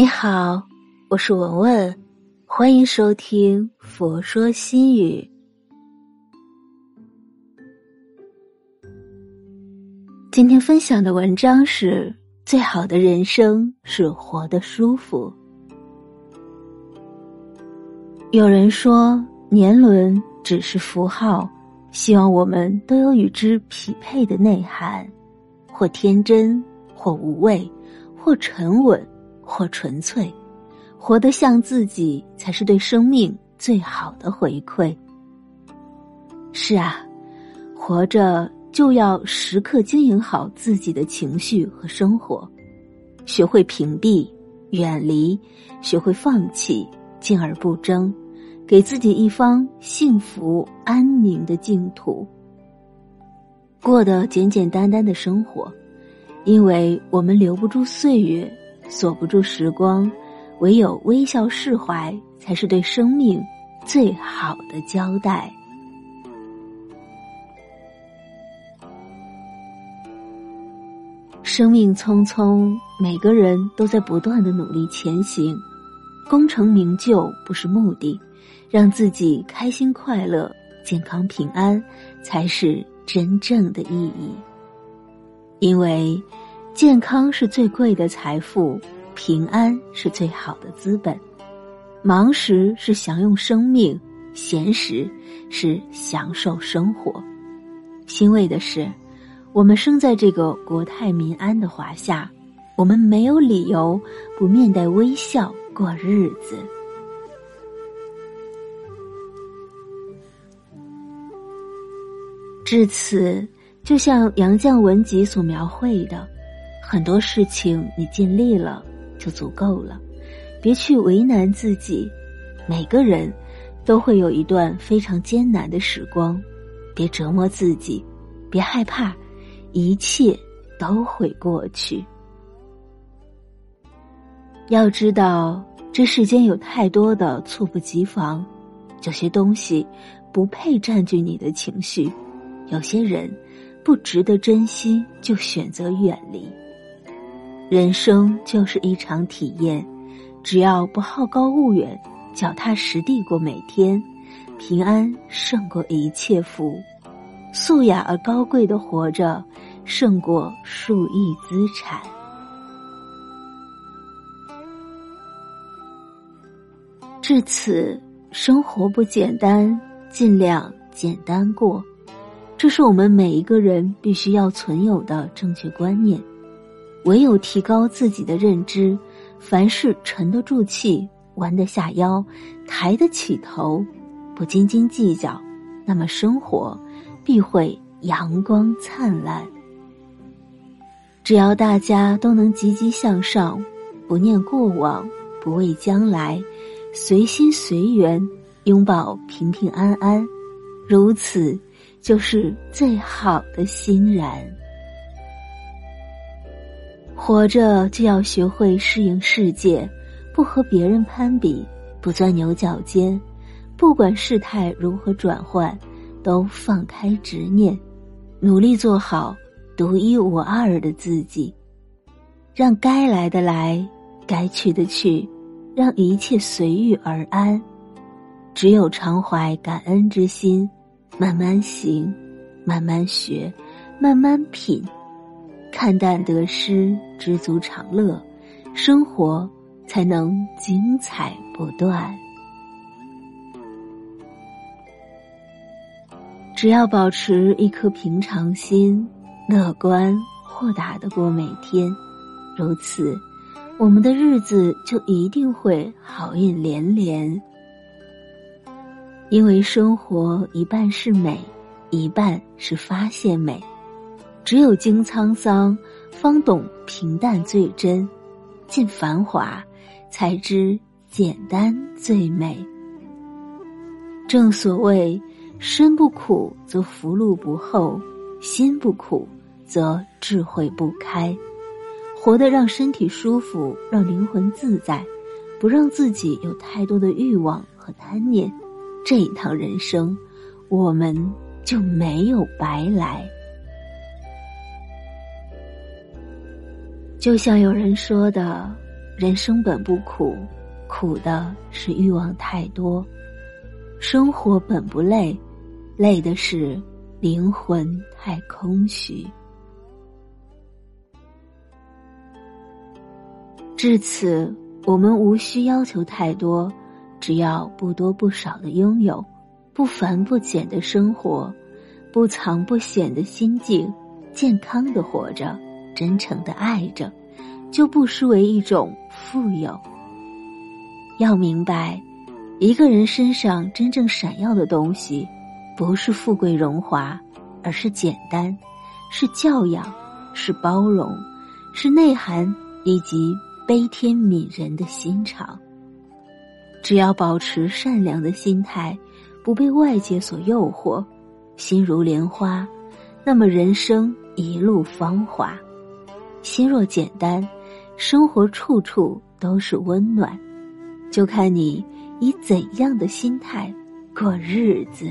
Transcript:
你好，我是文文，欢迎收听《佛说心语》。今天分享的文章是：最好的人生是活得舒服。有人说，年轮只是符号，希望我们都有与之匹配的内涵，或天真，或无畏，或沉稳。或纯粹，活得像自己，才是对生命最好的回馈。是啊，活着就要时刻经营好自己的情绪和生活，学会屏蔽、远离，学会放弃，静而不争，给自己一方幸福安宁的净土，过得简简单单的生活，因为我们留不住岁月。锁不住时光，唯有微笑释怀，才是对生命最好的交代。生命匆匆，每个人都在不断的努力前行，功成名就不是目的，让自己开心快乐、健康平安，才是真正的意义。因为。健康是最贵的财富，平安是最好的资本。忙时是享用生命，闲时是享受生活。欣慰的是，我们生在这个国泰民安的华夏，我们没有理由不面带微笑过日子。至此，就像杨绛文集所描绘的。很多事情你尽力了就足够了，别去为难自己。每个人都会有一段非常艰难的时光，别折磨自己，别害怕，一切都会过去。要知道，这世间有太多的猝不及防，有些东西不配占据你的情绪，有些人不值得珍惜，就选择远离。人生就是一场体验，只要不好高骛远，脚踏实地过每天，平安胜过一切福，素雅而高贵的活着，胜过数亿资产。至此，生活不简单，尽量简单过，这是我们每一个人必须要存有的正确观念。唯有提高自己的认知，凡事沉得住气，弯得下腰，抬得起头，不斤斤计较，那么生活必会阳光灿烂。只要大家都能积极向上，不念过往，不畏将来，随心随缘，拥抱平平安安，如此就是最好的欣然。活着就要学会适应世界，不和别人攀比，不钻牛角尖，不管事态如何转换，都放开执念，努力做好独一无二的自己，让该来的来，该去的去，让一切随遇而安。只有常怀感恩之心，慢慢行，慢慢学，慢慢品。看淡得失，知足常乐，生活才能精彩不断。只要保持一颗平常心，乐观豁达的过每天，如此，我们的日子就一定会好运连连。因为生活一半是美，一半是发现美。只有经沧桑，方懂平淡最真；尽繁华，才知简单最美。正所谓，身不苦则福禄不厚，心不苦则智慧不开。活得让身体舒服，让灵魂自在，不让自己有太多的欲望和贪念，这一趟人生，我们就没有白来。就像有人说的，人生本不苦，苦的是欲望太多；生活本不累，累的是灵魂太空虚。至此，我们无需要求太多，只要不多不少的拥有，不繁不简的生活，不藏不显的心境，健康的活着，真诚的爱着，就不失为一种富有。要明白，一个人身上真正闪耀的东西，不是富贵荣华，而是简单，是教养，是包容，是内涵，以及。悲天悯人的心肠，只要保持善良的心态，不被外界所诱惑，心如莲花，那么人生一路芳华。心若简单，生活处处都是温暖，就看你以怎样的心态过日子。